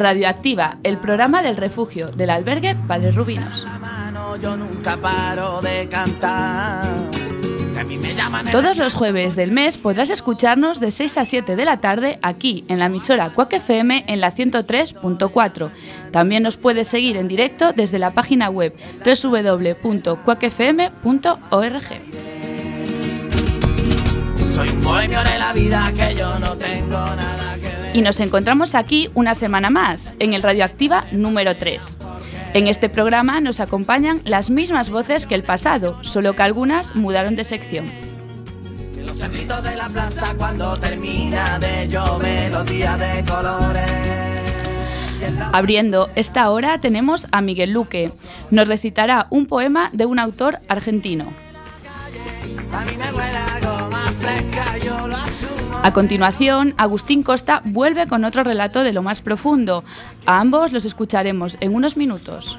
Radioactiva, el programa del refugio del albergue Padres Rubinos. Todos los jueves del mes podrás escucharnos de 6 a 7 de la tarde aquí en la emisora Quack FM en la 103.4. También nos puedes seguir en directo desde la página web www.quackfm.org. Soy un de la vida que yo no tengo nada que ver. Y nos encontramos aquí una semana más, en el Radioactiva número 3. En este programa nos acompañan las mismas voces que el pasado, solo que algunas mudaron de sección. de la plaza cuando termina de llover los días de colores. Abriendo esta hora tenemos a Miguel Luque. Nos recitará un poema de un autor argentino. A continuación, Agustín Costa vuelve con otro relato de lo más profundo. A ambos los escucharemos en unos minutos.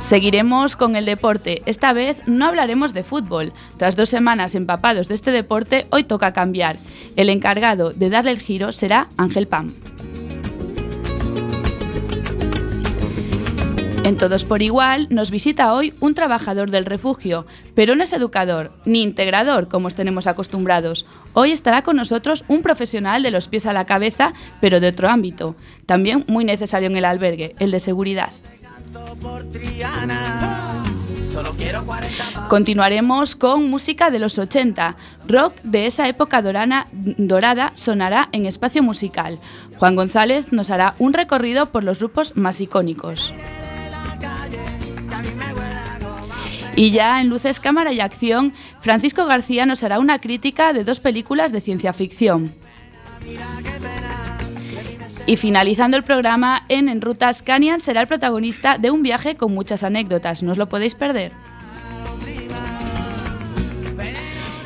Seguiremos con el deporte. Esta vez no hablaremos de fútbol. Tras dos semanas empapados de este deporte, hoy toca cambiar. El encargado de darle el giro será Ángel Pam. En Todos por Igual nos visita hoy un trabajador del refugio, pero no es educador ni integrador como os tenemos acostumbrados. Hoy estará con nosotros un profesional de los pies a la cabeza, pero de otro ámbito, también muy necesario en el albergue, el de seguridad. Continuaremos con música de los 80. Rock de esa época dorada sonará en espacio musical. Juan González nos hará un recorrido por los grupos más icónicos. Y ya en Luces, Cámara y Acción, Francisco García nos hará una crítica de dos películas de ciencia ficción. Y finalizando el programa, en En Rutas Canian será el protagonista de un viaje con muchas anécdotas, no os lo podéis perder.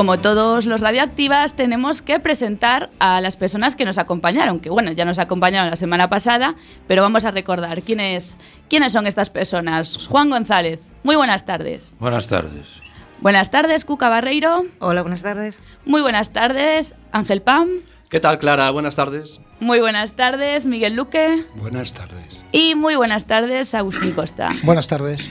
Como todos los radioactivas, tenemos que presentar a las personas que nos acompañaron, que bueno, ya nos acompañaron la semana pasada, pero vamos a recordar quiénes, quiénes son estas personas. Juan González, muy buenas tardes. Buenas tardes. Buenas tardes, Cuca Barreiro. Hola, buenas tardes. Muy buenas tardes, Ángel Pam. ¿Qué tal, Clara? Buenas tardes. Muy buenas tardes, Miguel Luque. Buenas tardes. Y muy buenas tardes, Agustín Costa. Buenas tardes.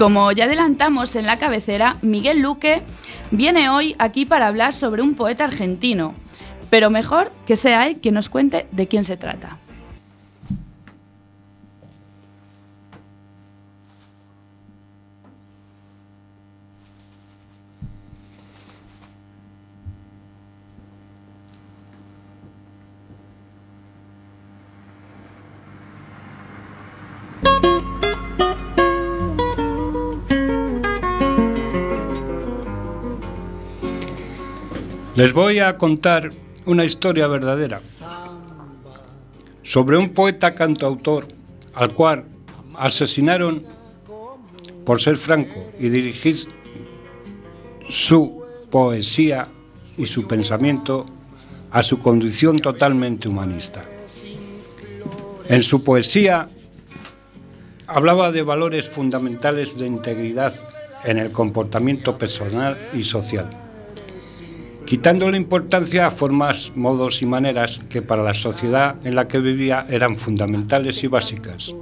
Como ya adelantamos en la cabecera, Miguel Luque viene hoy aquí para hablar sobre un poeta argentino, pero mejor que sea él quien nos cuente de quién se trata. Les voy a contar una historia verdadera sobre un poeta cantautor al cual asesinaron por ser franco y dirigir su poesía y su pensamiento a su condición totalmente humanista. En su poesía hablaba de valores fundamentales de integridad en el comportamiento personal y social quitando la importancia a formas, modos y maneras que para la sociedad en la que vivía eran fundamentales y básicas.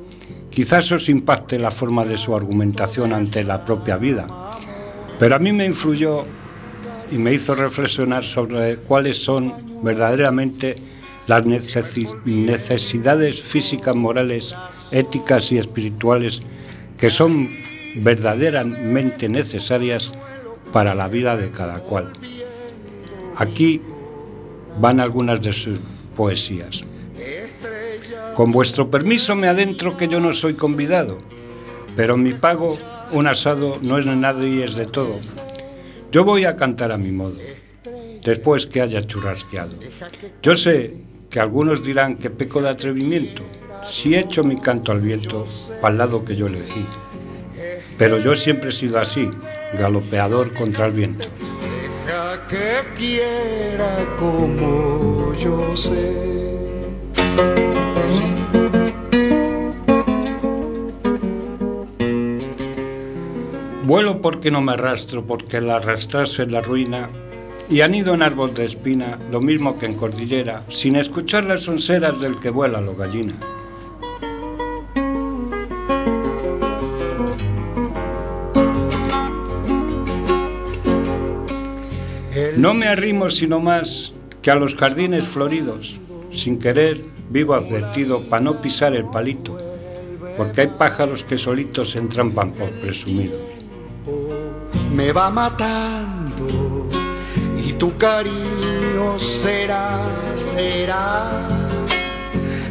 Quizás os impacte la forma de su argumentación ante la propia vida, pero a mí me influyó y me hizo reflexionar sobre cuáles son verdaderamente las necesidades físicas, morales, éticas y espirituales que son verdaderamente necesarias para la vida de cada cual. Aquí van algunas de sus poesías. Con vuestro permiso me adentro que yo no soy convidado, pero mi pago, un asado, no es de nadie y es de todo. Yo voy a cantar a mi modo, después que haya churrasqueado. Yo sé que algunos dirán que peco de atrevimiento si echo mi canto al viento para el lado que yo elegí. Pero yo siempre he sido así, galopeador contra el viento. Que quiera como yo sé. Vuelo porque no me arrastro, porque el arrastrarse es la ruina, y anido en árbol de espina, lo mismo que en cordillera, sin escuchar las sonceras del que vuela lo gallina. No me arrimo sino más que a los jardines floridos, sin querer vivo advertido para no pisar el palito, porque hay pájaros que solitos se entrampan por presumidos. Me va matando y tu cariño será, será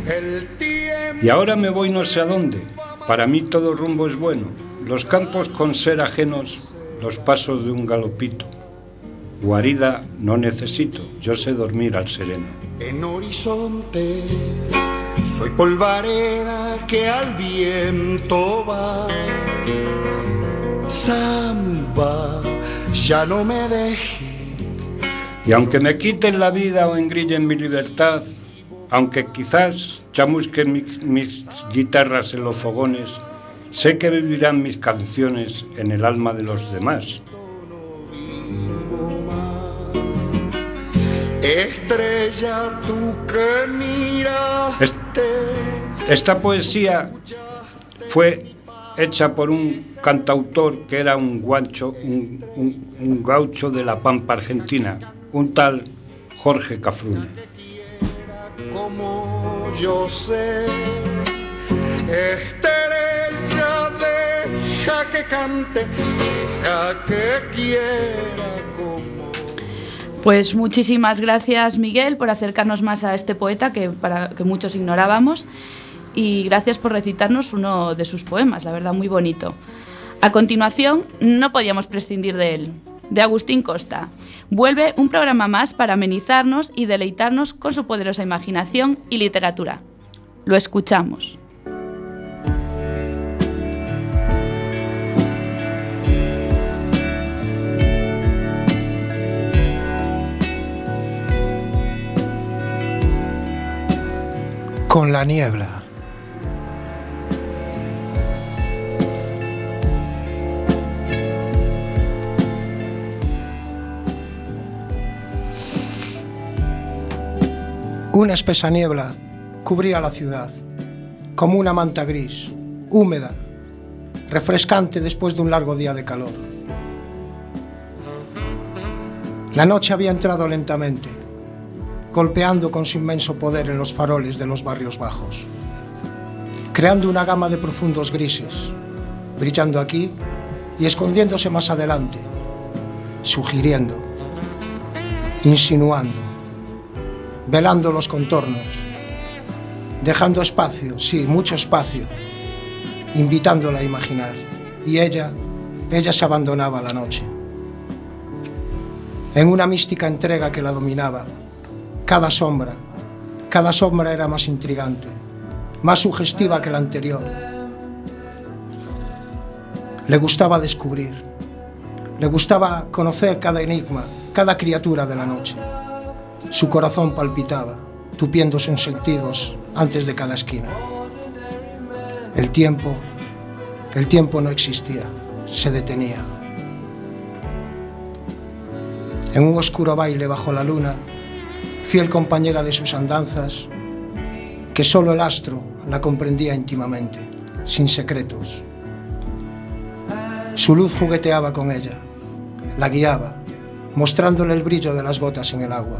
el tiempo. Y ahora me voy no sé a dónde, para mí todo rumbo es bueno, los campos con ser ajenos, los pasos de un galopito. Guarida no necesito, yo sé dormir al sereno. En horizonte soy polvareda que al viento va. Samba, ya no me deje. Y aunque me quiten la vida o engrillen mi libertad, aunque quizás chamusquen mis, mis guitarras en los fogones, sé que vivirán mis canciones en el alma de los demás. Estrella, tú que miras. Es- Esta poesía fue hecha por un cantautor que era un guancho, un, un- un gaucho de la Pampa Argentina, un tal Jorge Cafrune. como yo sé. Estrella, deja que cante, deja que quiera. Pues muchísimas gracias Miguel por acercarnos más a este poeta que, para, que muchos ignorábamos y gracias por recitarnos uno de sus poemas, la verdad muy bonito. A continuación, no podíamos prescindir de él, de Agustín Costa. Vuelve un programa más para amenizarnos y deleitarnos con su poderosa imaginación y literatura. Lo escuchamos. Con la niebla. Una espesa niebla cubría la ciudad, como una manta gris, húmeda, refrescante después de un largo día de calor. La noche había entrado lentamente, golpeando con su inmenso poder en los faroles de los barrios bajos, creando una gama de profundos grises, brillando aquí y escondiéndose más adelante, sugiriendo, insinuando, velando los contornos, dejando espacio, sí, mucho espacio, invitándola a imaginar. Y ella, ella se abandonaba a la noche, en una mística entrega que la dominaba, cada sombra, cada sombra era más intrigante, más sugestiva que la anterior. Le gustaba descubrir, le gustaba conocer cada enigma, cada criatura de la noche. Su corazón palpitaba, tupiendo sus sentidos antes de cada esquina. El tiempo, el tiempo no existía, se detenía. En un oscuro baile bajo la luna, fiel compañera de sus andanzas, que solo el astro la comprendía íntimamente, sin secretos. Su luz jugueteaba con ella, la guiaba, mostrándole el brillo de las gotas en el agua,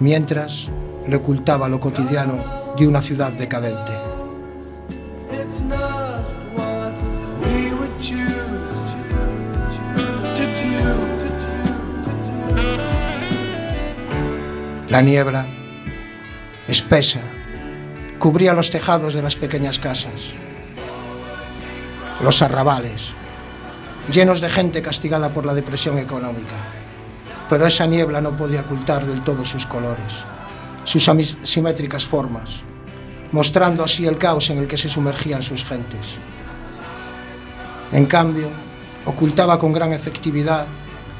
mientras le ocultaba lo cotidiano de una ciudad decadente. La niebla, espesa, cubría los tejados de las pequeñas casas, los arrabales, llenos de gente castigada por la depresión económica. Pero esa niebla no podía ocultar del todo sus colores, sus simétricas formas, mostrando así el caos en el que se sumergían sus gentes. En cambio, ocultaba con gran efectividad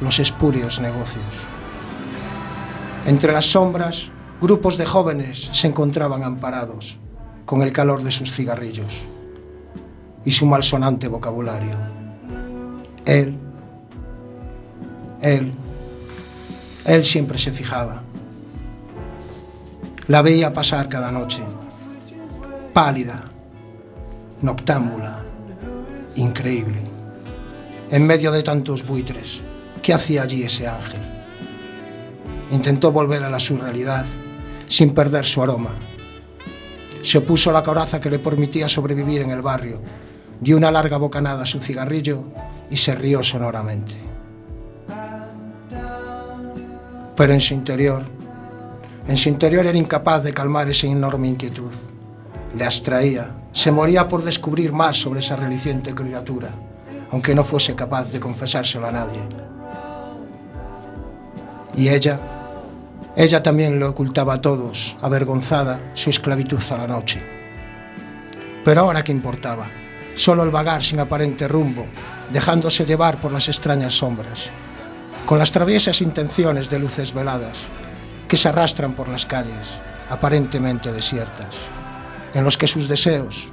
los espurios negocios. Entre las sombras, grupos de jóvenes se encontraban amparados con el calor de sus cigarrillos y su malsonante vocabulario. Él, él, él siempre se fijaba. La veía pasar cada noche, pálida, noctámbula, increíble, en medio de tantos buitres. ¿Qué hacía allí ese ángel? Intentó volver a la surrealidad sin perder su aroma. Se puso la coraza que le permitía sobrevivir en el barrio, dio una larga bocanada a su cigarrillo y se rió sonoramente. Pero en su interior, en su interior era incapaz de calmar esa enorme inquietud. Le abstraía, se moría por descubrir más sobre esa reliciente criatura, aunque no fuese capaz de confesárselo a nadie. Y ella, ella también lo ocultaba a todos, avergonzada, su esclavitud a la noche. Pero ahora qué importaba, solo el vagar sin aparente rumbo, dejándose llevar por las extrañas sombras, con las traviesas intenciones de luces veladas que se arrastran por las calles, aparentemente desiertas, en los que sus deseos,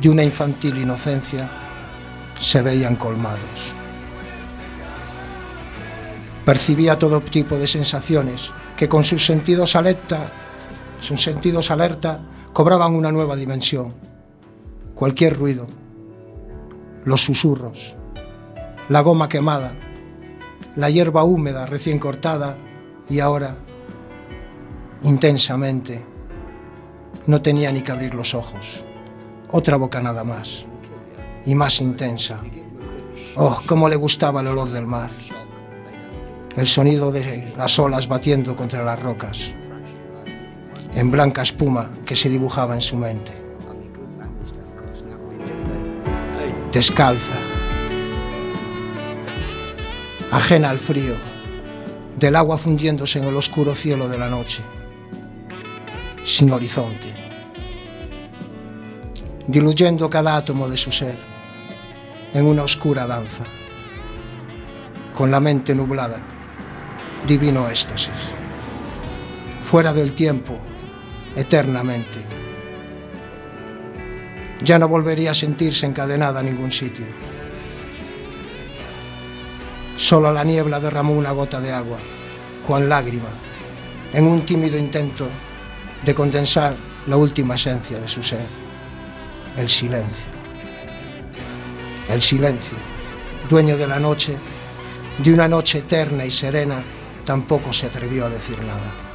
de una infantil inocencia, se veían colmados. Percibía todo tipo de sensaciones que con sus sentidos alerta, sus sentidos alerta cobraban una nueva dimensión. Cualquier ruido, los susurros, la goma quemada, la hierba húmeda recién cortada y ahora intensamente no tenía ni que abrir los ojos. Otra boca nada más y más intensa. Oh, cómo le gustaba el olor del mar el sonido de las olas batiendo contra las rocas, en blanca espuma que se dibujaba en su mente. Descalza, ajena al frío, del agua fundiéndose en el oscuro cielo de la noche, sin horizonte, diluyendo cada átomo de su ser en una oscura danza, con la mente nublada divino éxtasis, fuera del tiempo, eternamente. Ya no volvería a sentirse encadenada a ningún sitio. Solo la niebla derramó una gota de agua, cual lágrima, en un tímido intento de condensar la última esencia de su ser, el silencio. El silencio, dueño de la noche, de una noche eterna y serena tampoco se atrevió a decir nada.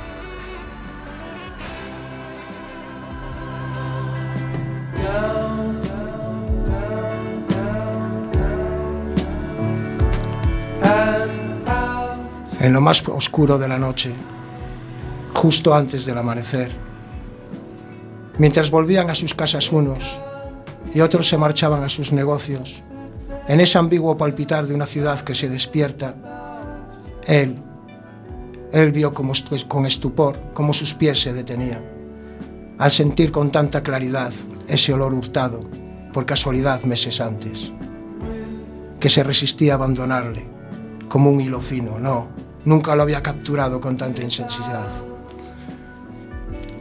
En lo más oscuro de la noche, justo antes del amanecer, mientras volvían a sus casas unos y otros se marchaban a sus negocios, en ese ambiguo palpitar de una ciudad que se despierta, él, él vio como, con estupor cómo sus pies se detenían, al sentir con tanta claridad ese olor hurtado, por casualidad meses antes, que se resistía a abandonarle, como un hilo fino, no, nunca lo había capturado con tanta intensidad.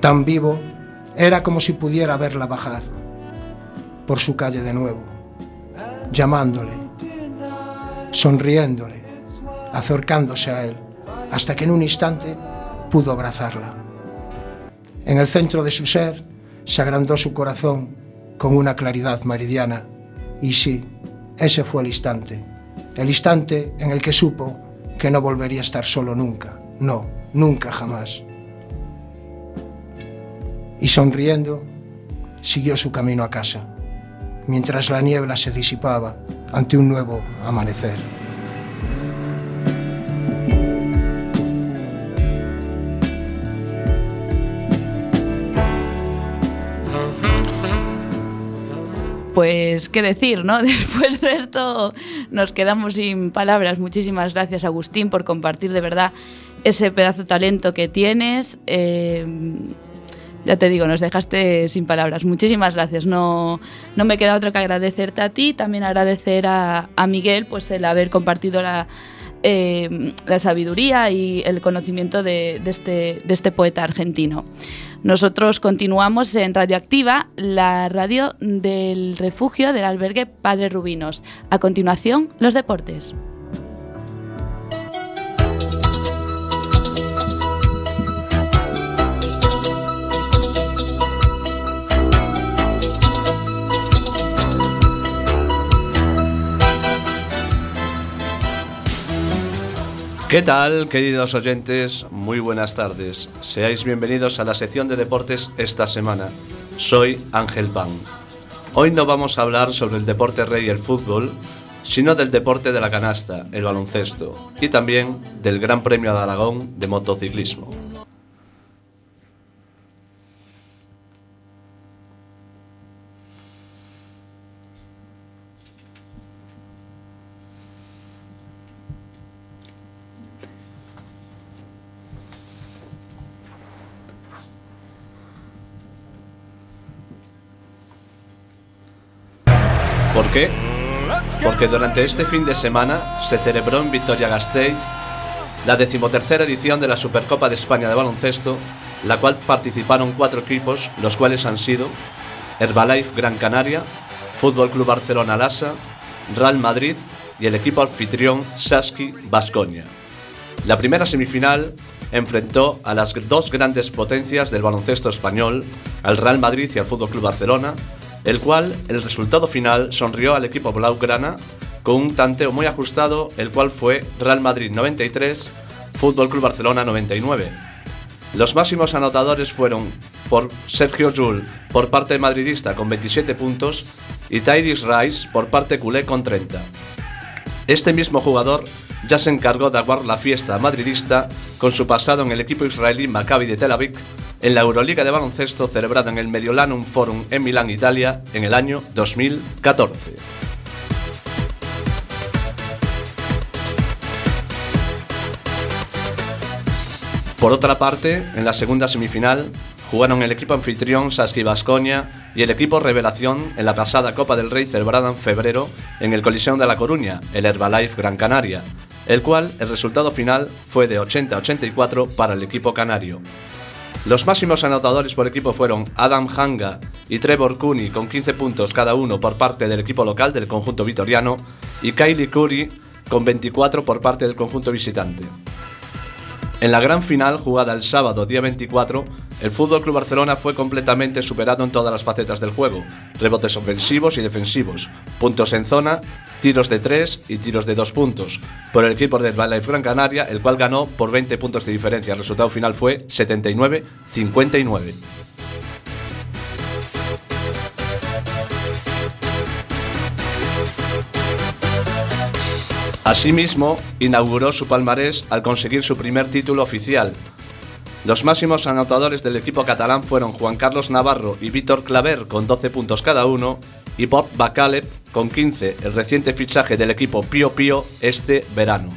Tan vivo, era como si pudiera verla bajar por su calle de nuevo, llamándole, sonriéndole, acercándose a él hasta que en un instante pudo abrazarla. En el centro de su ser se agrandó su corazón con una claridad meridiana. Y sí, ese fue el instante, el instante en el que supo que no volvería a estar solo nunca, no, nunca jamás. y sonriendo siguió su camino a casa, mientras la niebla se disipaba ante un nuevo amanecer. Pues qué decir, ¿no? Después de esto nos quedamos sin palabras. Muchísimas gracias Agustín por compartir de verdad ese pedazo de talento que tienes. Eh, ya te digo, nos dejaste sin palabras. Muchísimas gracias. No, no me queda otro que agradecerte a ti, también agradecer a, Miguel pues el haber compartido la, eh, sabiduría y el conocimiento de, este, de este poeta argentino. Nosotros continuamos en Radioactiva, la radio del refugio del albergue Padre Rubinos. A continuación, los deportes. ¿Qué tal, queridos oyentes? Muy buenas tardes. Seáis bienvenidos a la sección de deportes esta semana. Soy Ángel Pan. Hoy no vamos a hablar sobre el deporte rey, el fútbol, sino del deporte de la canasta, el baloncesto, y también del Gran Premio de Aragón de motociclismo. Qué? Porque durante este fin de semana se celebró en Vitoria-Gasteiz la decimotercera edición de la Supercopa de España de baloncesto, la cual participaron cuatro equipos, los cuales han sido Herbalife Gran Canaria, Fútbol Club Barcelona Lasa, Real Madrid y el equipo anfitrión Saski Basconia. La primera semifinal enfrentó a las dos grandes potencias del baloncesto español, al Real Madrid y al Fútbol Club Barcelona, el cual el resultado final sonrió al equipo blaugrana con un tanteo muy ajustado, el cual fue Real Madrid 93, Fútbol Club Barcelona 99. Los máximos anotadores fueron por Sergio Jul por parte madridista con 27 puntos y Tyrese Rice por parte culé con 30. Este mismo jugador ya se encargó de aguar la fiesta madridista con su pasado en el equipo israelí Maccabi de Tel Aviv en la Euroliga de baloncesto celebrada en el Mediolanum Forum en Milán, Italia, en el año 2014. Por otra parte, en la segunda semifinal jugaron el equipo anfitrión Saski Basconia y el equipo Revelación en la pasada Copa del Rey celebrada en febrero en el Coliseo de La Coruña, el Herbalife Gran Canaria, el cual el resultado final fue de 80-84 para el equipo canario. Los máximos anotadores por equipo fueron Adam Hanga y Trevor Cooney con 15 puntos cada uno por parte del equipo local del conjunto vitoriano y Kylie Curry con 24 por parte del conjunto visitante. En la gran final, jugada el sábado día 24, el Fútbol Club Barcelona fue completamente superado en todas las facetas del juego: rebotes ofensivos y defensivos, puntos en zona, tiros de 3 y tiros de 2 puntos, por el equipo de Life Gran el cual ganó por 20 puntos de diferencia. El resultado final fue 79-59. Asimismo, inauguró su palmarés al conseguir su primer título oficial. Los máximos anotadores del equipo catalán fueron Juan Carlos Navarro y Víctor Claver con 12 puntos cada uno y Bob Bacaleb con 15, el reciente fichaje del equipo Pío Pío este verano.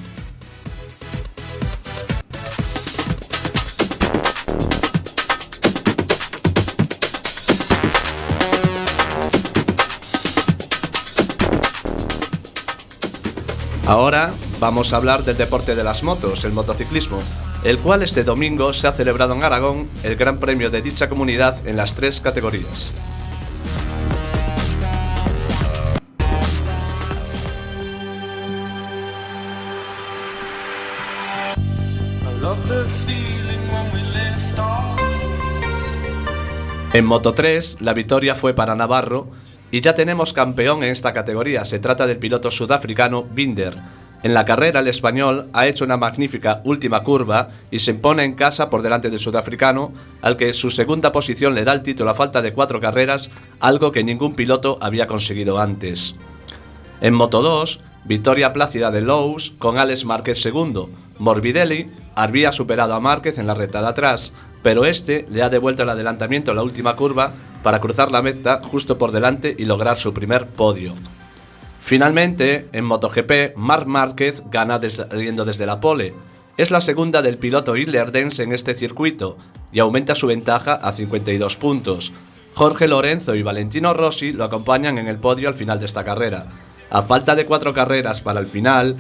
Ahora vamos a hablar del deporte de las motos, el motociclismo, el cual este domingo se ha celebrado en Aragón el Gran Premio de dicha comunidad en las tres categorías. En Moto 3, la victoria fue para Navarro y ya tenemos campeón en esta categoría. Se trata del piloto sudafricano Binder, En la carrera, el español ha hecho una magnífica última curva y se impone en casa por delante del sudafricano, al que su segunda posición le da el título a falta de cuatro carreras, algo que ningún piloto había conseguido antes. En Moto 2, victoria plácida de Lowe's con Alex Márquez segundo. Morbidelli había superado a Márquez en la recta de atrás, pero este le ha devuelto el adelantamiento en la última curva para cruzar la meta justo por delante y lograr su primer podio. Finalmente, en MotoGP, Marc Márquez gana saliendo desde la pole. Es la segunda del piloto irlerdense en este circuito y aumenta su ventaja a 52 puntos. Jorge Lorenzo y Valentino Rossi lo acompañan en el podio al final de esta carrera. A falta de cuatro carreras para el final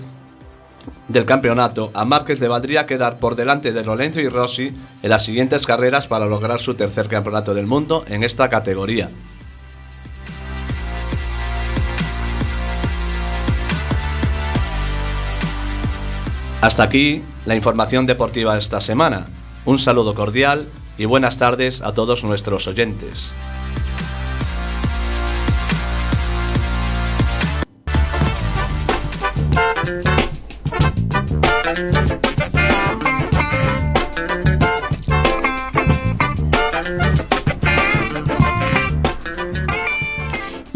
del campeonato, a Márquez le valdría quedar por delante de Lorenzo y Rossi en las siguientes carreras para lograr su tercer campeonato del mundo en esta categoría. Hasta aquí la información deportiva de esta semana. Un saludo cordial y buenas tardes a todos nuestros oyentes.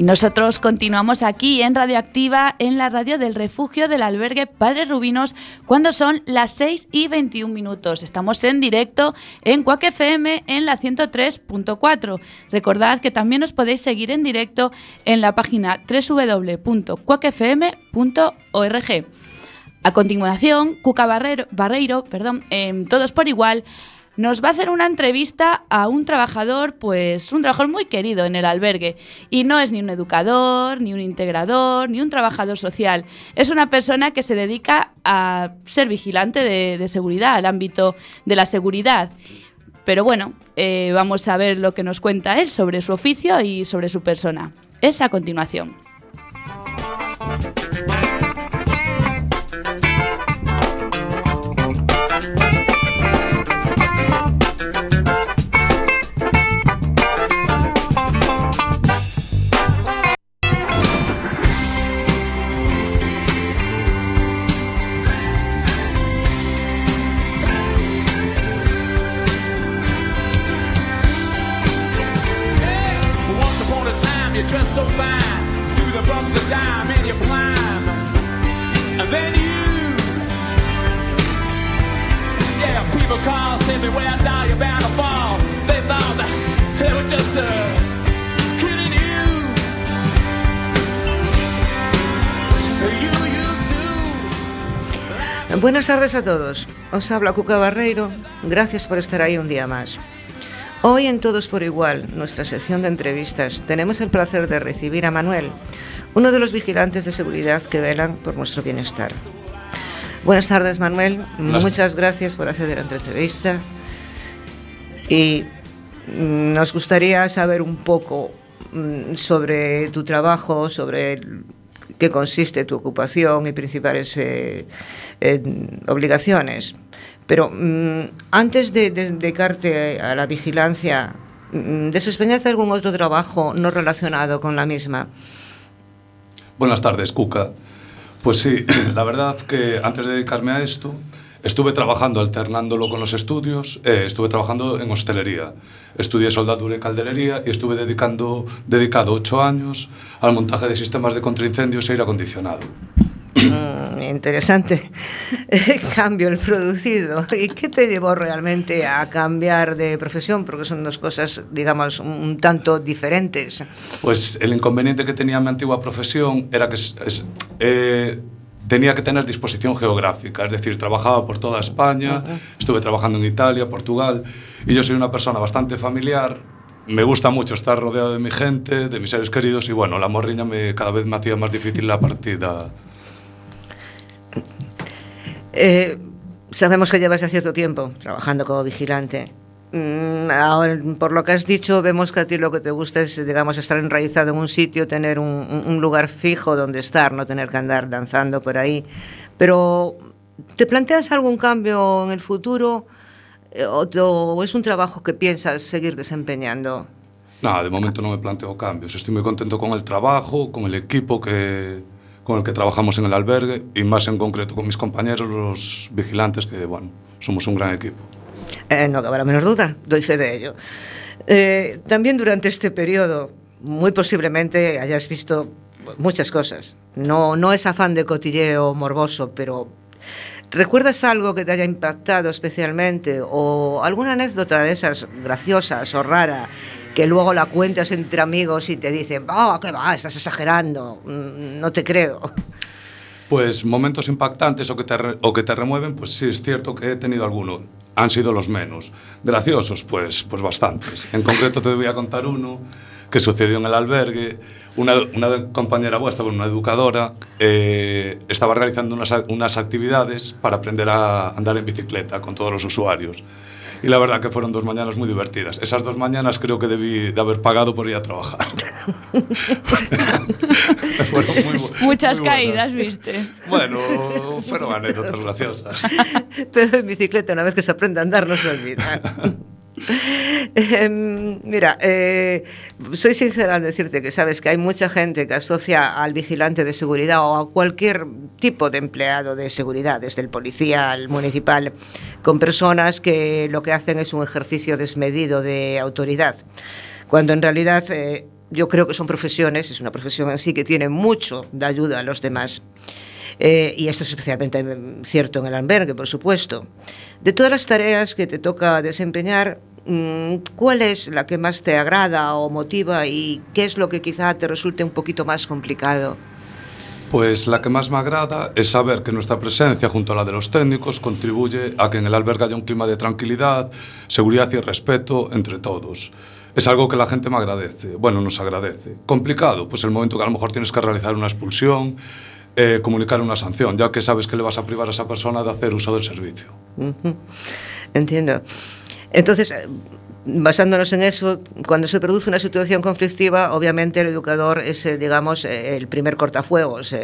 Nosotros continuamos aquí en Radioactiva, en la radio del refugio del albergue Padre Rubinos, cuando son las 6 y 21 minutos. Estamos en directo en Cuac FM en la 103.4. Recordad que también os podéis seguir en directo en la página www.cuacfm.org. A continuación, Cuca Barreiro, Barreiro perdón, en Todos por Igual nos va a hacer una entrevista a un trabajador, pues un trabajador muy querido en el albergue. Y no es ni un educador, ni un integrador, ni un trabajador social. Es una persona que se dedica a ser vigilante de, seguridad, al ámbito de la seguridad. Pero bueno, eh, vamos a ver lo que nos cuenta él sobre su oficio y sobre su persona. Es a continuación. Buenas tardes a todos. Os habla Cuca Barreiro. Gracias por estar ahí un día más. Hoy en Todos por Igual, nuestra sección de entrevistas, tenemos el placer de recibir a Manuel, uno de los vigilantes de seguridad que velan por nuestro bienestar. Buenas tardes, Manuel. Muchas gracias por acceder a entrevista. Y nos gustaría saber un poco mm, sobre tu trabajo, sobre que consiste tu ocupación y principales eh, eh, obligaciones. Pero mm, antes de, dedicarte a la vigilancia, mm, ¿de algún otro trabajo no relacionado con la misma? Buenas tardes, Cuca. Pues sí, la verdad que antes de dedicarme a esto, Estuve trabajando alternándolo con los estudios, eh, estuve trabajando en hostelería, estudié soldadura y calderería y estuve dedicando, dedicado ocho años al montaje de sistemas de contraincendios e aire acondicionado. Mm, interesante cambio el producido. ¿Y qué te llevó realmente a cambiar de profesión? Porque son dos cosas, digamos, un tanto diferentes. Pues el inconveniente que tenía mi antigua profesión era que es, es, eh, tenía que tener disposición geográfica, es decir, trabajaba por toda España, estuve trabajando en Italia, Portugal, y yo soy una persona bastante familiar, me gusta mucho estar rodeado de mi gente, de mis seres queridos, y bueno, la morriña me, cada vez me hacía más difícil la partida. Eh, sabemos que llevas ya cierto tiempo trabajando como vigilante. Mm, ahora, por lo que has dicho, vemos que a ti lo que te gusta es, digamos, estar enraizado en un sitio, tener un, lugar fijo donde estar, no tener que andar danzando por ahí. Pero, ¿te planteas algún cambio en el futuro eh, o, es un trabajo que piensas seguir desempeñando? No, de momento no me planteo cambios. Estoy muy contento con el trabajo, con el equipo que, con el que trabajamos en el albergue y más en concreto con mis compañeros, los vigilantes, que bueno, somos un gran equipo. Eh, no cabe la menor duda, doy fe de ello. Eh, también durante este periodo, muy posiblemente hayas visto muchas cosas. No, no es afán de cotilleo morboso, pero ¿recuerdas algo que te haya impactado especialmente o alguna anécdota de esas graciosas o rara que luego la cuentas entre amigos y te dicen, oh, ¿qué va? Estás exagerando, mm, no te creo. Pues momentos impactantes o que te, o que te remueven, pues sí es cierto que he tenido alguno. Han sido los menos. Graciosos, pues, pues bastantes. En concreto te voy a contar uno que sucedió en el albergue. Una, una compañera vuestra, una educadora, eh, estaba realizando unas, unas actividades para aprender a andar en bicicleta con todos los usuarios. Y la verdad que fueron dos mañanas muy divertidas. Esas dos mañanas creo que debí de haber pagado por ir a trabajar. muy, Muchas caídas, viste. Bueno, fueron anécdotas graciosas. Pero en bicicleta, una vez que se aprende a andar, no se olvida. Eh, mira, eh, soy sincera al decirte que sabes que hay mucha gente que asocia al vigilante de seguridad o a cualquier tipo de empleado de seguridad, desde el policía al municipal, con personas que lo que hacen es un ejercicio desmedido de autoridad, cuando en realidad eh, yo creo que son profesiones, es una profesión en sí que tiene mucho de ayuda a los demás. Eh, y esto es especialmente cierto en el albergue, por supuesto. De todas las tareas que te toca desempeñar, mm, ¿cuál es la que más te agrada o motiva y qué es lo que quizá te resulte un poquito más complicado? Pues la que más me agrada es saber que nuestra presencia junto a la de los técnicos contribuye a que en el albergue haya un clima de tranquilidad, seguridad y respeto entre todos. Es algo que la gente me agradece, bueno, nos agradece. Complicado, pues el momento que a lo mejor tienes que realizar una expulsión, eh, comunicar una sanción, ya que sabes que le vas a privar a esa persona de hacer uso del servicio. Entiendo. Entonces, eh, basándonos en eso, cuando se produce una situación conflictiva, obviamente el educador es, eh, digamos, el primer cortafuegos,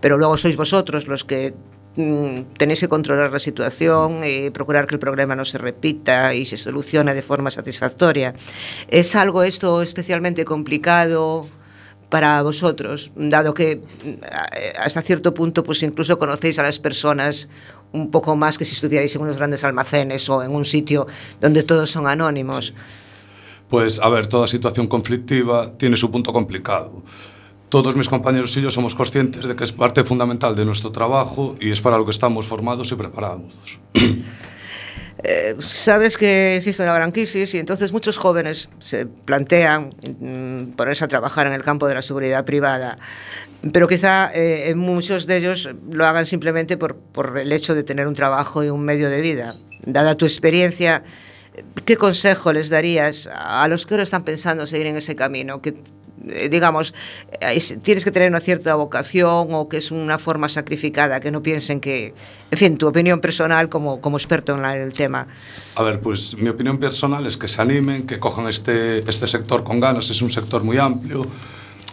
pero luego sois vosotros los que mm, tenéis que controlar la situación y procurar que el problema no se repita y se solucione de forma satisfactoria. ¿Es algo esto especialmente complicado? para vosotros, dado que eh, hasta cierto punto pues incluso conocéis a las personas un poco más que si estuvierais en unos grandes almacenes o en un sitio donde todos son anónimos. Pues a ver, toda situación conflictiva tiene su punto complicado. Todos mis compañeros y yo somos conscientes de que es parte fundamental de nuestro trabajo y es para lo que estamos formados y preparados. Eh, sabes que existe una gran crisis y entonces muchos jóvenes se plantean mm, ponerse a trabajar en el campo de la seguridad privada, pero quizá eh, muchos de ellos lo hagan simplemente por, por el hecho de tener un trabajo y un medio de vida. Dada tu experiencia, ¿qué consejo les darías a los que ahora están pensando seguir en ese camino? Que Eh, digamos, eh, tienes que tener una cierta vocación o que es una forma sacrificada, que no piensen que, en fin, tu opinión personal como, como experto en, el tema. A ver, pues mi opinión personal es que se animen, que cojan este, este sector con ganas, es un sector muy amplio,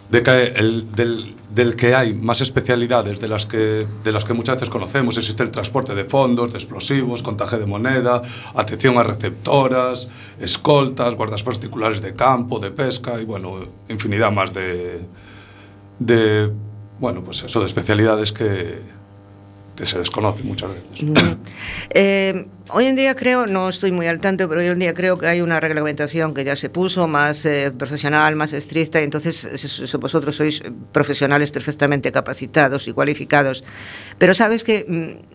de que el, del, del, que hay más especialidades de las, que, de las que muchas veces conocemos. Existe el transporte de fondos, de explosivos, contaje de moneda, atención a receptoras, escoltas, guardas particulares de campo, de pesca y, bueno, infinidad más de, de bueno, pues eso, de especialidades que, que se desconoce muchas veces. Eh, hoy en día creo, no estoy muy al tanto, pero hoy en día creo que hay una reglamentación que ya se puso más eh, profesional, más estricta, y entonces vosotros sois profesionales perfectamente capacitados y cualificados. Pero sabes que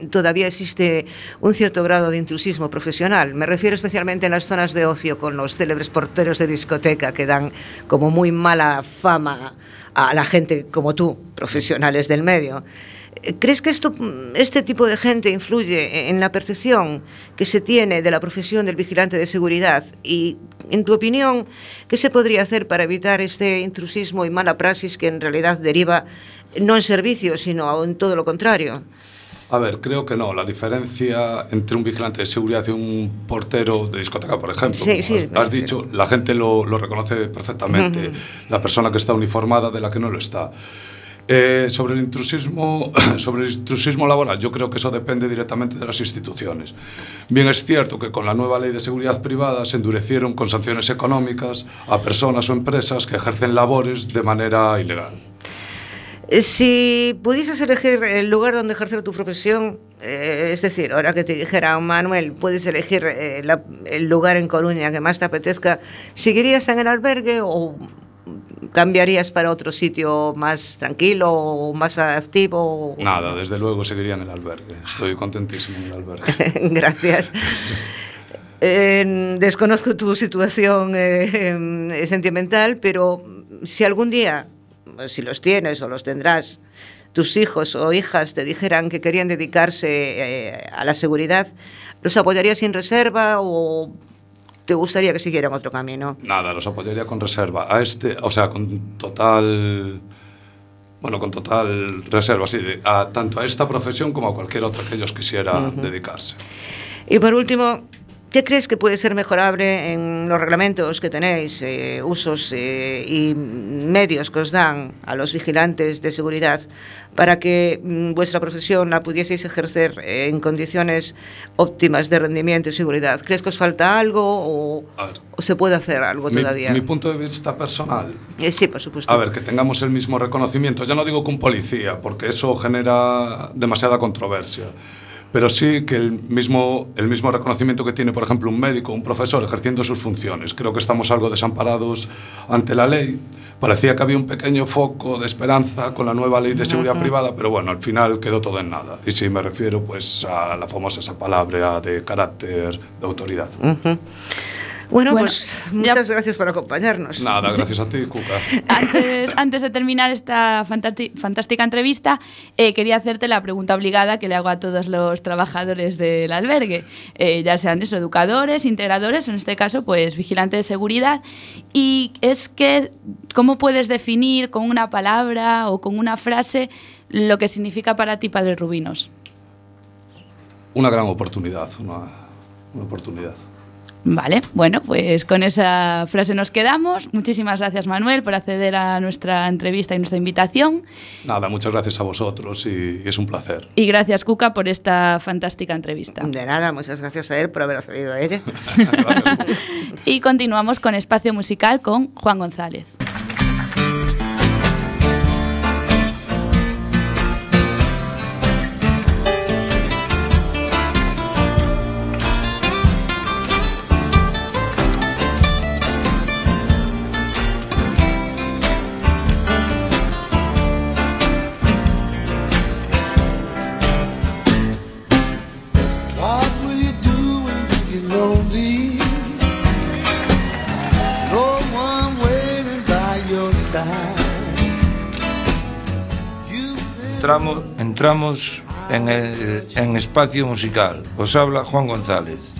mm, todavía existe un cierto grado de intrusismo profesional. Me refiero especialmente en las zonas de ocio con los célebres porteros de discoteca que dan como muy mala fama a la gente como tú, profesionales del medio. ¿Crees que esto, este tipo de gente influye en la percepción que se tiene de la profesión del vigilante de seguridad? Y, en tu opinión, ¿qué se podría hacer para evitar este intrusismo y mala praxis que en realidad deriva no en servicio, sino en todo lo contrario? A ver, creo que no. La diferencia entre un vigilante de seguridad y un portero de discoteca, por ejemplo, sí, sí, has, has dicho, la gente lo, lo reconoce perfectamente. Uh -huh. La persona que está uniformada de la que no lo está. Eh, sobre o intrusismo sobre o intrusismo laboral, yo creo que eso depende directamente de las instituciones. Bien es cierto que con la nueva Ley de Seguridad Privada se endurecieron con sanciones económicas a personas o empresas que ejercen labores de manera ilegal. Eh, si pudieses elegir el lugar donde ejercer tu profesión, eh, es decir, ahora que te dijera Manuel, puedes elegir eh, la, el lugar en Coruña que más te apetezca, ¿seguirías en el albergue o cambiarías para otro sitio más tranquilo o más activo? Nada, desde luego seguiría en el albergue. Estoy contentísimo en el albergue. Gracias. Eh, desconozco tu situación eh, sentimental, pero si algún día, si los tienes o los tendrás, tus hijos o hijas te dijeran que querían dedicarse eh, a la seguridad, ¿los apoyarías sin reserva o ¿Te gustaría que siguieran otro camino? Nada, los apoyaría con reserva. A este, o sea, con total. Bueno, con total reserva, sí, a, tanto a esta profesión como a cualquier otra que ellos quisieran uh -huh. dedicarse. Y por último, ¿Qué crees que puede ser mejorable en los reglamentos que tenéis, eh, usos eh, y medios que os dan a los vigilantes de seguridad para que mm, vuestra profesión la pudieseis ejercer eh, en condiciones óptimas de rendimiento y seguridad? ¿Crees que os falta algo o, o se puede hacer algo mi, todavía? Mi punto de vista personal. Eh, sí, por supuesto. A ver, que tengamos el mismo reconocimiento. Ya no digo con policía, porque eso genera demasiada controversia pero sí que el mismo, el mismo reconocimiento que tiene, por ejemplo, un médico, un profesor ejerciendo sus funciones. Creo que estamos algo desamparados ante la ley. Parecía que había un pequeño foco de esperanza con la nueva ley de seguridad uh -huh. privada, pero bueno, al final quedó todo en nada. Y sí, me refiero pues a la famosa esa palabra de carácter de autoridad. Uh -huh. Bueno, bueno, pues muchas ya... gracias por acompañarnos. Nada, gracias a ti, Cuca. Antes, antes de terminar esta fantástica entrevista, eh, quería hacerte la pregunta obligada que le hago a todos los trabajadores del albergue, eh, ya sean eso, educadores, integradores, o en este caso, pues vigilantes de seguridad. Y es que, ¿cómo puedes definir con una palabra o con una frase lo que significa para ti Padre Rubinos? Una gran oportunidad, una, una oportunidad. Vale, bueno, pues con esa frase nos quedamos. Muchísimas gracias, Manuel, por acceder a nuestra entrevista y nuestra invitación. Nada, muchas gracias a vosotros y es un placer. Y gracias, Cuca, por esta fantástica entrevista. De nada, muchas gracias a él por haber accedido a ella. y continuamos con Espacio Musical con Juan González. Entramos, entramos en, espacio musical. Os habla Juan González.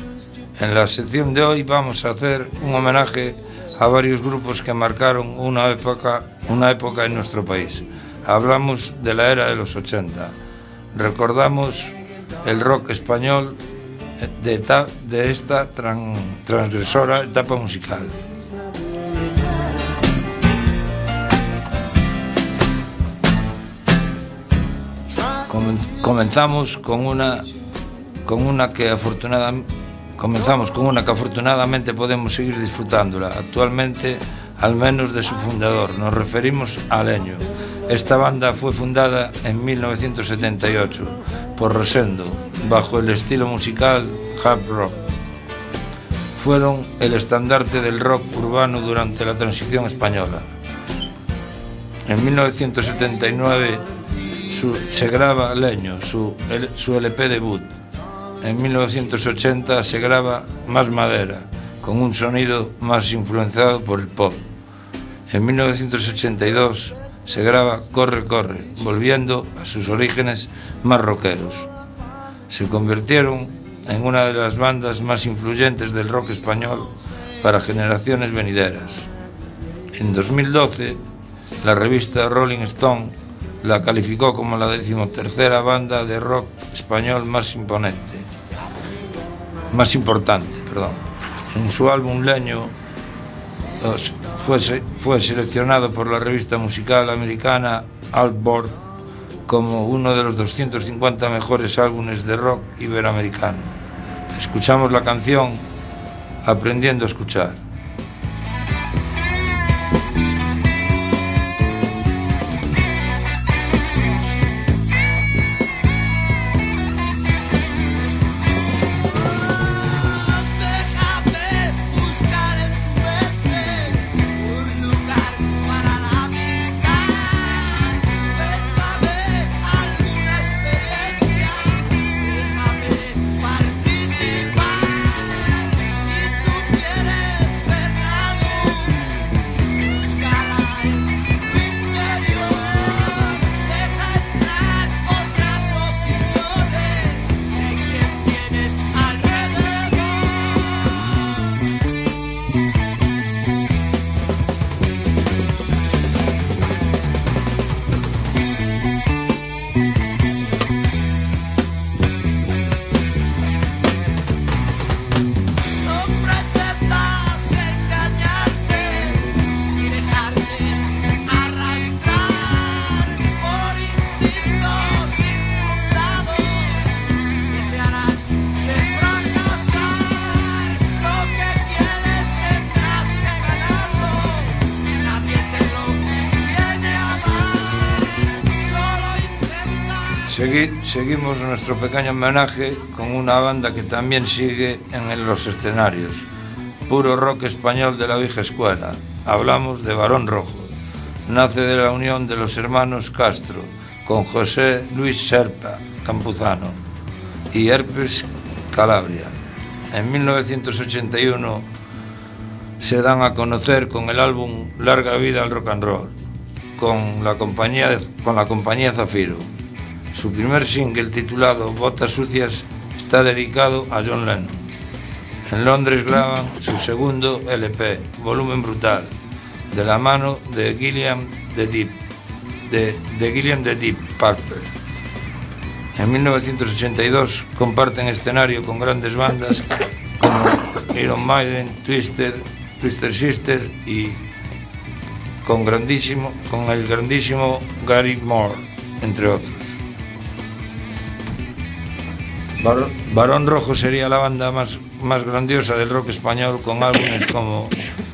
En la sección de hoy vamos a hacer un homenaje a varios grupos que marcaron una época, una época en nuestro país. Hablamos de la era de los 80. Recordamos el rock español de, de esta tran, transgresora etapa musical. comenzamos con una con una que afortunadamente comenzamos con una que afortunadamente podemos seguir disfrutándola actualmente al menos de su fundador. Nos referimos a Leño. Esta banda fue fundada en 1978 por Rosendo bajo el estilo musical hard rock. Fueron el estandarte del rock urbano durante la transición española. En 1979 su, se graba Leño, su, su LP debut. En 1980 se graba Más Madera, con un sonido más influenciado por el pop. En 1982 se graba Corre, Corre, volviendo a sus orígenes más rockeros. Se convirtieron en una de las bandas más influyentes del rock español para generaciones venideras. En 2012, la revista Rolling Stone la calificó como la decimotercera banda de rock español más imponente, más importante, perdón. En su álbum Leño fue, fue seleccionado por la revista musical americana Altboard como uno de los 250 mejores álbumes de rock iberoamericano. Escuchamos la canción Aprendiendo a escuchar. Segui, seguimos nuestro pequeño homenaje con una banda que también sigue en los escenarios. Puro rock español de la vieja escuela. Hablamos de Barón Rojo. Nace de la unión de los hermanos Castro con José Luis Serpa Campuzano y Herpes Calabria. En 1981 se dan a conocer con el álbum Larga vida al rock and roll con la compañía Zafiro. Su primer single titulado Botas sucias está dedicado a John Lennon. En Londres graban su segundo LP, Volumen Brutal, de la mano de Gilliam de Deep, de, de Gilliam de Deep Purple. En 1982 comparten escenario con grandes bandas como Iron Maiden, Twister, Twister Sister y con, con el grandísimo Gary Moore, entre otros. Barón, Barón Rojo sería la banda más, más grandiosa del rock español con álbumes como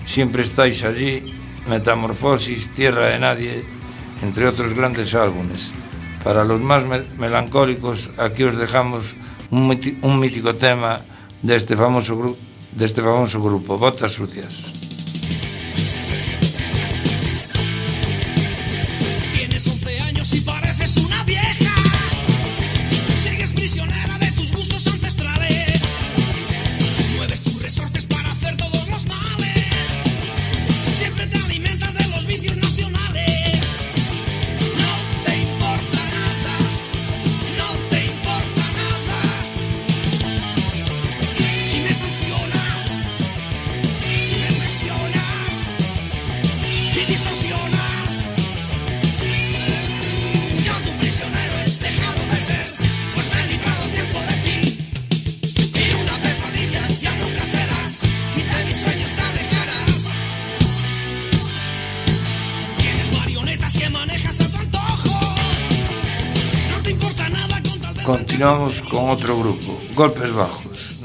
Siempre estáis allí, Metamorfosis, Tierra de Nadie, entre otros grandes álbumes. Para los más me melancólicos, aquí os dejamos un, un mítico tema de este famoso, de este famoso grupo, Botas Sucias.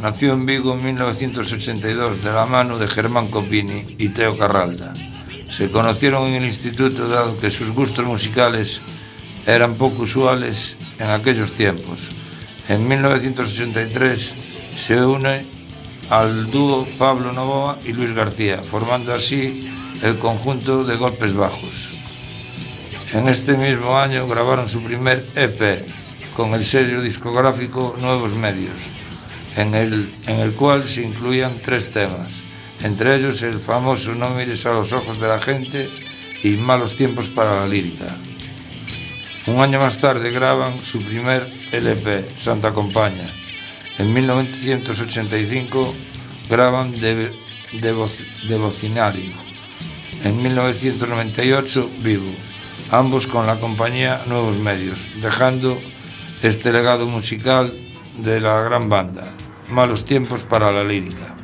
Nació en Vigo en 1982 de la mano de Germán Copini y Teo Carralda. Se conocieron en el instituto dado que sus gustos musicales eran poco usuales en aquellos tiempos. En 1983 se une al dúo Pablo Novoa y Luis García, formando así el conjunto de Golpes Bajos. En este mismo año grabaron su primer EP con el sello discográfico Nuevos Medios, en el, en el cual se incluían tres temas, entre ellos el famoso No mires a los ojos de la gente y Malos tiempos para la lírica. Un año más tarde graban su primer LP, Santa Compaña. En 1985 graban de, Devo, Devocinario. En 1998 Vivo, ambos con la compañía Nuevos Medios, dejando este legado musical de la gran banda. Malos tiempos para la lírica.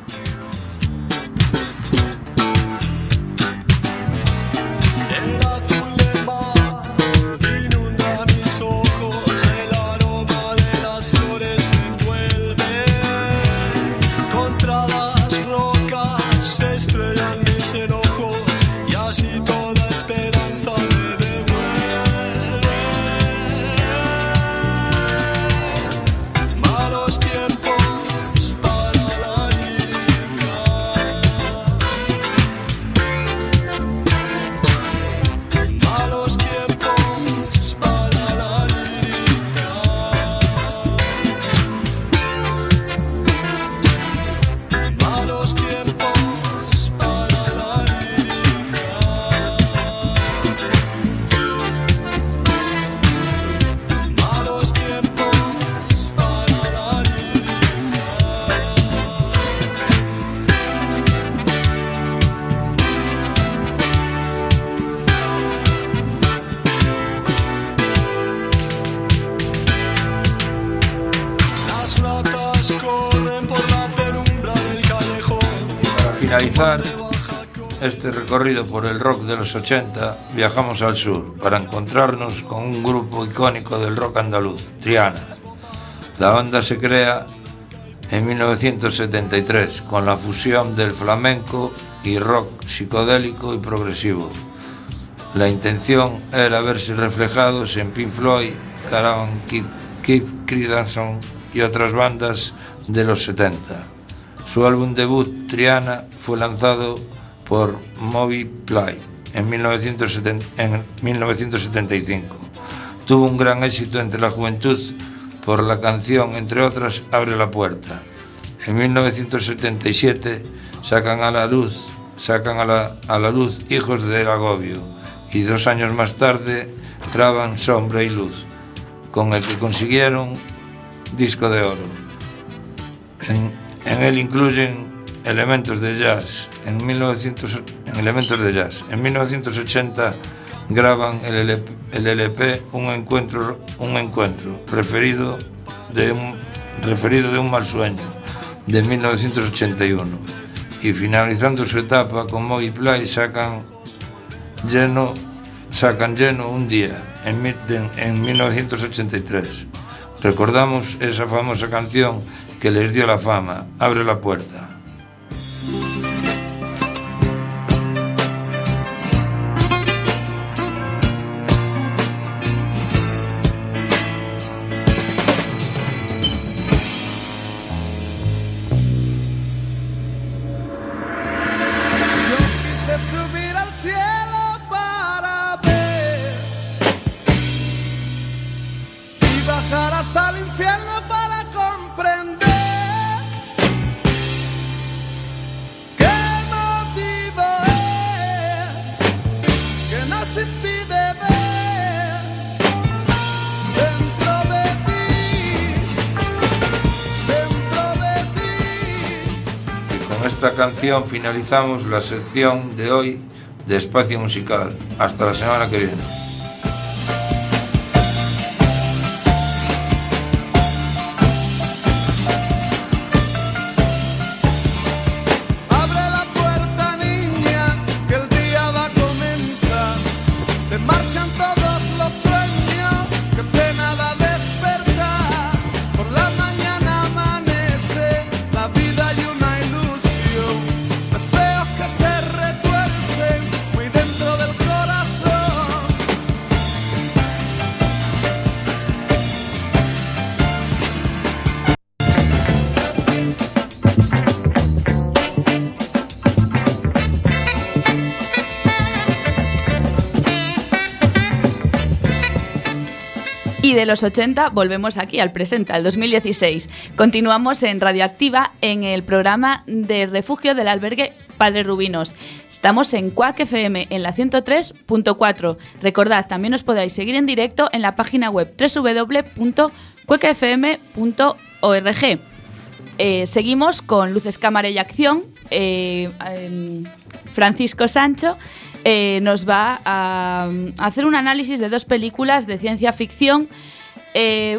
por el rock de los 80, viajamos al sur para encontrarnos con un grupo icónico del rock andaluz, Triana. La banda se crea en 1973 con la fusión del flamenco y rock psicodélico y progresivo. La intención era verse reflejados en Pink Floyd, Caravan Kid, Kid Creedence y otras bandas de los 70. Su álbum debut, Triana, fue lanzado por Moby Play en, 1970 en 1975. Tuvo un gran éxito entre la juventud por la canción, entre otras, Abre la puerta. En 1977 sacan a la luz, sacan a la, a la luz Hijos del Agobio y dos años más tarde graban Sombra y Luz, con el que consiguieron disco de oro. En, en él incluyen elementos de jazz. En, 1900, en elementos de jazz. En 1980 graban el LP, el LP un encuentro, un encuentro referido de un, referido de un mal sueño de 1981 y finalizando su etapa con Moby Play sacan lleno sacan lleno un día en, en 1983 recordamos esa famosa canción que les dio la fama abre la puerta bajar hasta el infierno canción finalizamos la sección de hoy de Espacio Musical. Hasta la semana que viene. Los 80 volvemos aquí al presente, al 2016. Continuamos en Radioactiva en el programa de refugio del albergue Padre Rubinos. Estamos en Quack FM en la 103.4. Recordad, también os podéis seguir en directo en la página web www.cuecafm.org. Eh, seguimos con Luces, Cámara y Acción. Eh, em, Francisco Sancho eh, nos va a, a hacer un análisis de dos películas de ciencia ficción.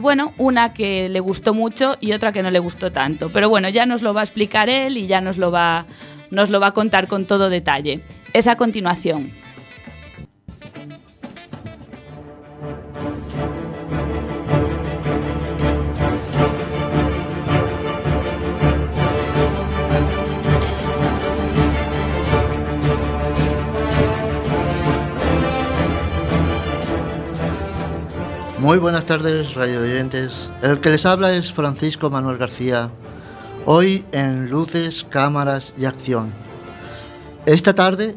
Bueno, una que le gustó mucho y otra que no le gustó tanto. Pero bueno, ya nos lo va a explicar él y ya nos lo va, nos lo va a contar con todo detalle. Es a continuación. Muy buenas tardes, radio oyentes. El que les habla es Francisco Manuel García. Hoy en Luces, Cámaras y Acción. Esta tarde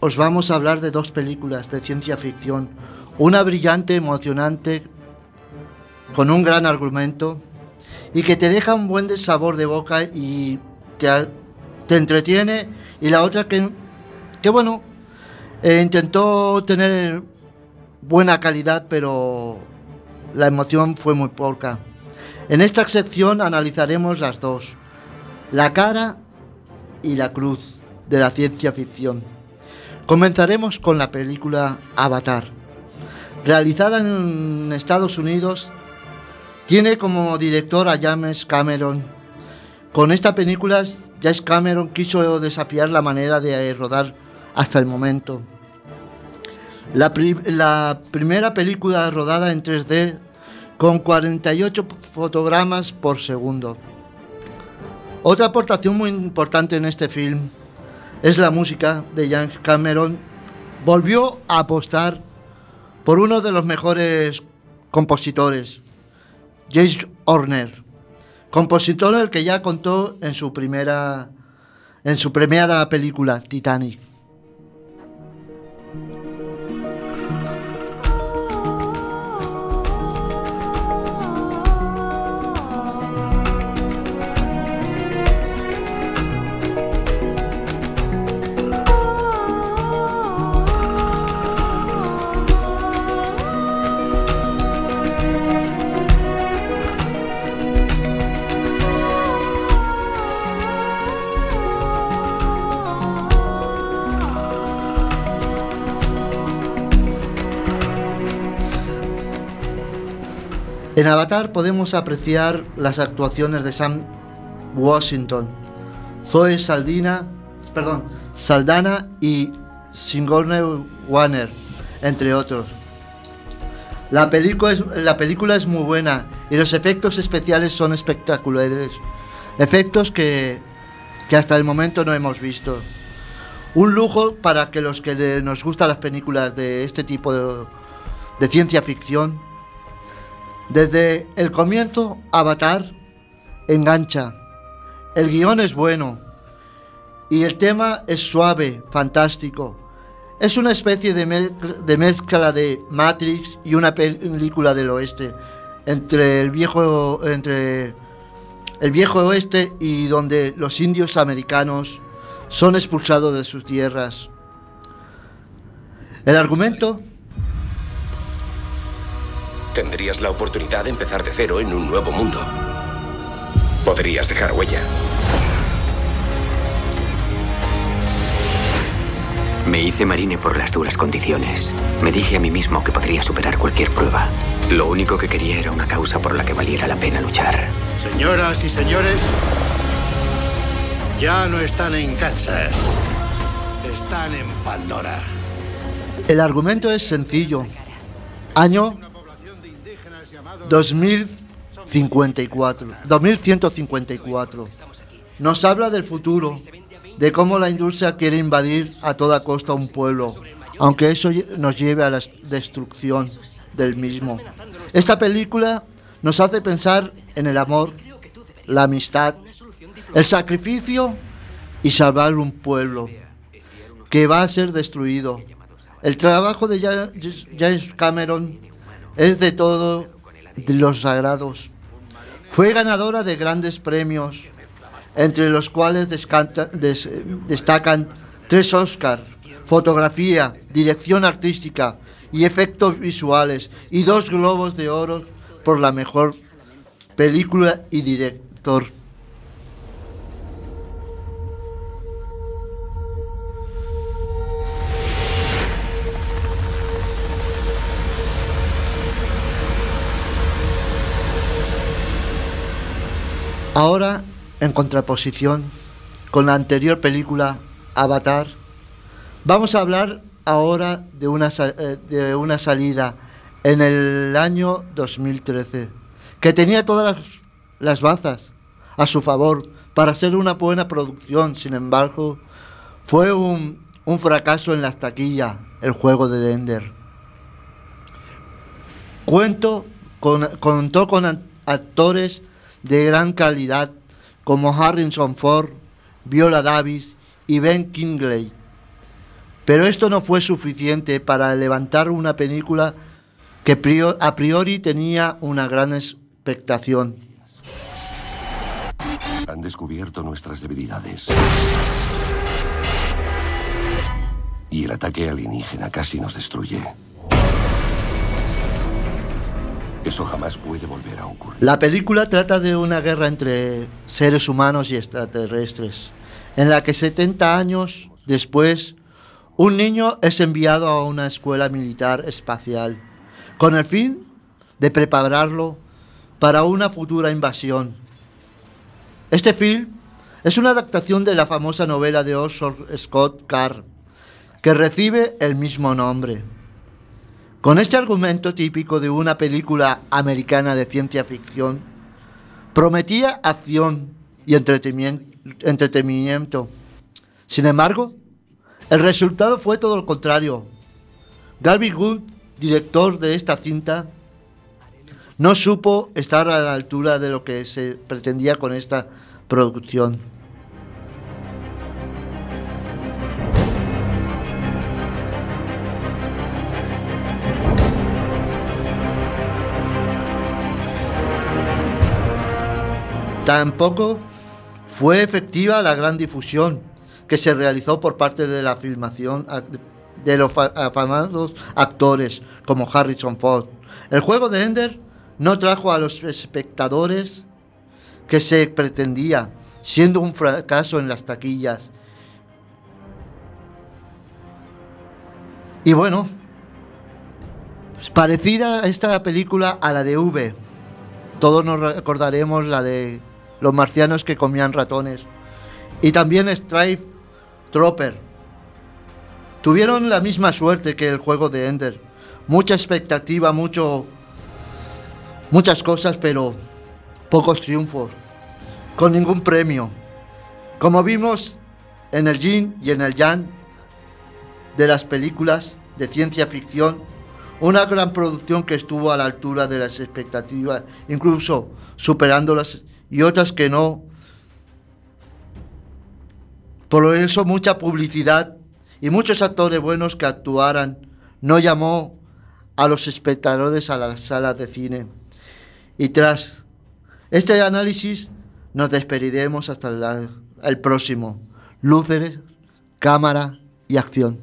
os vamos a hablar de dos películas de ciencia ficción. Una brillante, emocionante, con un gran argumento y que te deja un buen sabor de boca y te, entretiene. Y la otra que, que bueno, eh, intentó tener buena calidad, pero la emoción fue muy poca. En esta sección analizaremos las dos, la cara y la cruz de la ciencia ficción. Comenzaremos con la película Avatar. Realizada en Estados Unidos, tiene como director a James Cameron. Con esta película, James Cameron quiso desafiar la manera de rodar hasta el momento. La, pri- primera película rodada en 3D con 48 fotogramas por segundo. Otra aportación muy importante en este film es la música de James Cameron. Volvió a apostar por uno de los mejores compositores. James Horner, compositor el que ya contó en su primera en su premiada película Titanic. En Avatar podemos apreciar las actuaciones de Sam Washington, Zoe perdón, Saldana y Sigourney Warner, entre otros. La película, es, muy buena y los efectos especiales son espectaculares. Efectos que, hasta el momento no hemos visto. Un lujo para que los que nos gustan las películas de este tipo de ciencia ficción desde el comienzo, Avatar engancha. El guion es bueno. Y el tema es suave, fantástico. Es una especie de, mezcla- de mezcla de Matrix y una película del oeste. Entre el viejo. entre el viejo oeste y donde los indios americanos son expulsados de sus tierras. El argumento Tendrías la oportunidad de empezar de cero en un nuevo mundo. Podrías dejar huella. Me hice marine por las duras condiciones. Me dije a mí mismo que podría superar cualquier prueba. Lo único que quería era una causa por la que valiera la pena luchar. Señoras y señores, ya no están en Kansas. Están en Pandora. El argumento es sencillo. Año 2054, 2154. Nos habla del futuro, de cómo la industria quiere invadir a toda costa un pueblo, aunque eso nos lleve a la destrucción del mismo. Esta película nos hace pensar en el amor, la amistad, el sacrificio y salvar un pueblo que va a ser destruido. El trabajo de Ja- James Cameron es de todo de los sagrados. Fue ganadora de grandes premios, entre los cuales destacan tres Oscars, fotografía, dirección artística y efectos visuales, y dos Globos de Oro por la mejor película y director. Ahora, en contraposición con la anterior película, Avatar, vamos a hablar ahora de una, eh, de una salida en el año 2013, que tenía todas las, las bazas a su favor para ser una buena producción, sin embargo, fue un, un fracaso en las taquillas, el juego de Dender. Cuento con, contó con actores de gran calidad como Harrison Ford, Viola Davis y Ben Kingsley. Pero esto no fue suficiente para levantar una película que a priori tenía una gran expectación. Han descubierto nuestras debilidades. Y el ataque alienígena casi nos destruye. La película trata de una guerra entre seres humanos y extraterrestres, en la que 70 años después un niño es enviado a una escuela militar espacial, con el fin de prepararlo para una futura invasión. Este film es una adaptación de la famosa novela de Orson Scott Card, que recibe el mismo nombre. Con este argumento típico de una película americana de ciencia ficción, prometía acción y entretenimien- entretenimiento. Sin embargo, el resultado fue todo lo contrario. Galvin Good, director de esta cinta, no supo estar a la altura de lo que se pretendía con esta producción. Tampoco fue efectiva la gran difusión que se realizó por parte de la filmación de los afamados actores como Harrison Ford. El juego de Ender no trajo a los espectadores que se pretendía, siendo un fracaso en las taquillas. Y bueno, pues parecida esta película a la de V. Todos nos recordaremos la de los marcianos que comían ratones. Y también Stripe Trooper. Tuvieron la misma suerte que el juego de Ender. Mucha expectativa, muchas cosas, pero pocos triunfos. Con ningún premio. Como vimos en el yin y en el yang de las películas de ciencia ficción, una gran producción que estuvo a la altura de las expectativas, incluso superándolas y otras que no. Por eso mucha publicidad y muchos actores buenos que actuaran no llamó a los espectadores a las salas de cine. Y tras este análisis nos despediremos hasta el próximo. Luces, cámara y acción.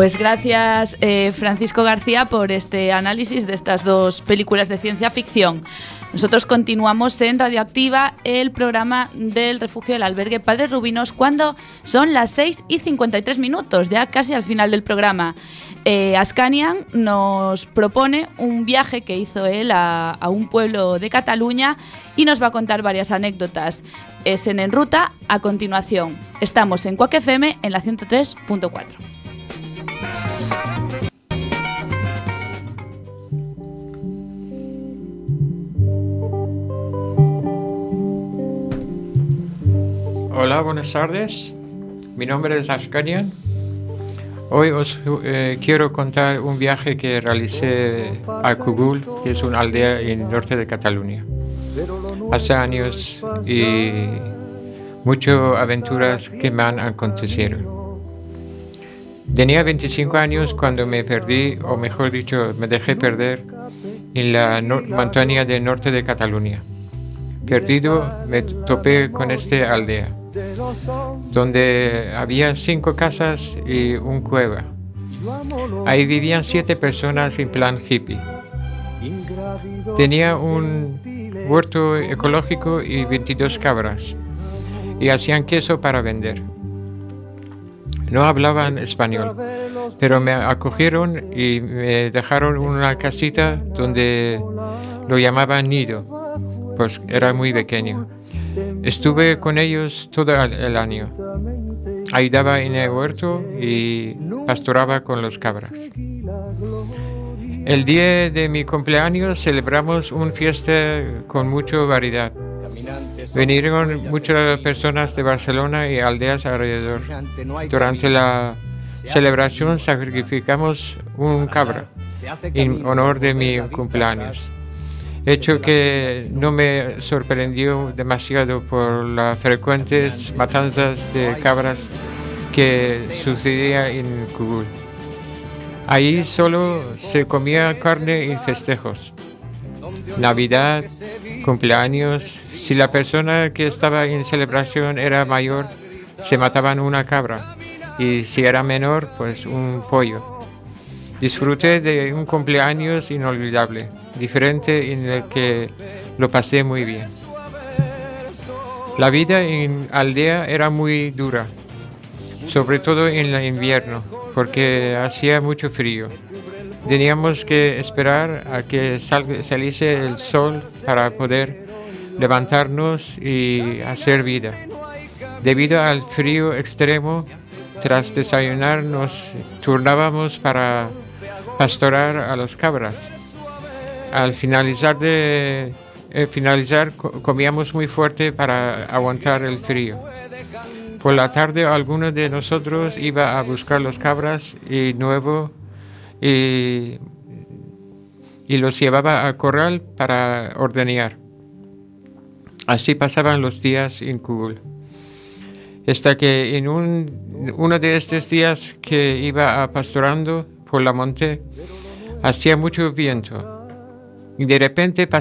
Pues gracias eh, Francisco García por este análisis de estas dos películas de ciencia ficción. Nosotros continuamos en Radioactiva, el programa del refugio del albergue Padre Rubinos, cuando son las 6 y 53 minutos, ya casi al final del programa. Eh, Ascanian nos propone un viaje que hizo él a, a un pueblo de Cataluña y nos va a contar varias anécdotas. Es en En Ruta a continuación. Estamos en Cuac FM en la 103.4. Hola, buenas tardes. Mi nombre es Ashkanian. Hoy os eh, quiero contar un viaje que realicé a Cugul, que es una aldea en el norte de Cataluña. Hace años y muchas aventuras que me han acontecido. Tenía 25 años cuando me perdí, o mejor dicho, me dejé perder en la montaña del norte de Cataluña. Perdido, me topé con esta aldea, donde había cinco casas y un cueva. Ahí vivían siete personas en plan hippie. Tenía un huerto ecológico y 22 cabras, y hacían queso para vender. No hablaban español, pero me acogieron y me dejaron una casita donde lo llamaban nido, pues era muy pequeño. Estuve con ellos todo el año. Ayudaba en el huerto y pastoraba con los cabras. El día de mi cumpleaños celebramos una fiesta con mucha variedad. Vinieron muchas personas de Barcelona y aldeas alrededor. Durante la celebración sacrificamos un cabra en honor de mi cumpleaños. Hecho que no me sorprendió demasiado por las frecuentes matanzas de cabras que sucedía en Cugul. Ahí solo se comía carne y festejos. Navidad, cumpleaños. Si la persona que estaba en celebración era mayor, se mataban una cabra. Y si era menor, pues un pollo. Disfruté de un cumpleaños inolvidable, diferente en el que lo pasé muy bien. La vida en aldea era muy dura, sobre todo en el invierno, porque hacía mucho frío. Teníamos que esperar a que sal- saliese el sol para poder levantarnos y hacer vida. Debido al frío extremo, tras desayunar nos turnábamos para pastorar a las cabras. Al finalizar de eh, finalizar co- comíamos muy fuerte para aguantar el frío. Por la tarde alguno de nosotros iba a buscar las cabras y nuevo y, y los llevaba al corral para ordeñar. Así pasaban los días en Kubul. Hasta que en un, uno de estos días que iba pastorando por la monte, hacía mucho viento. Y de repente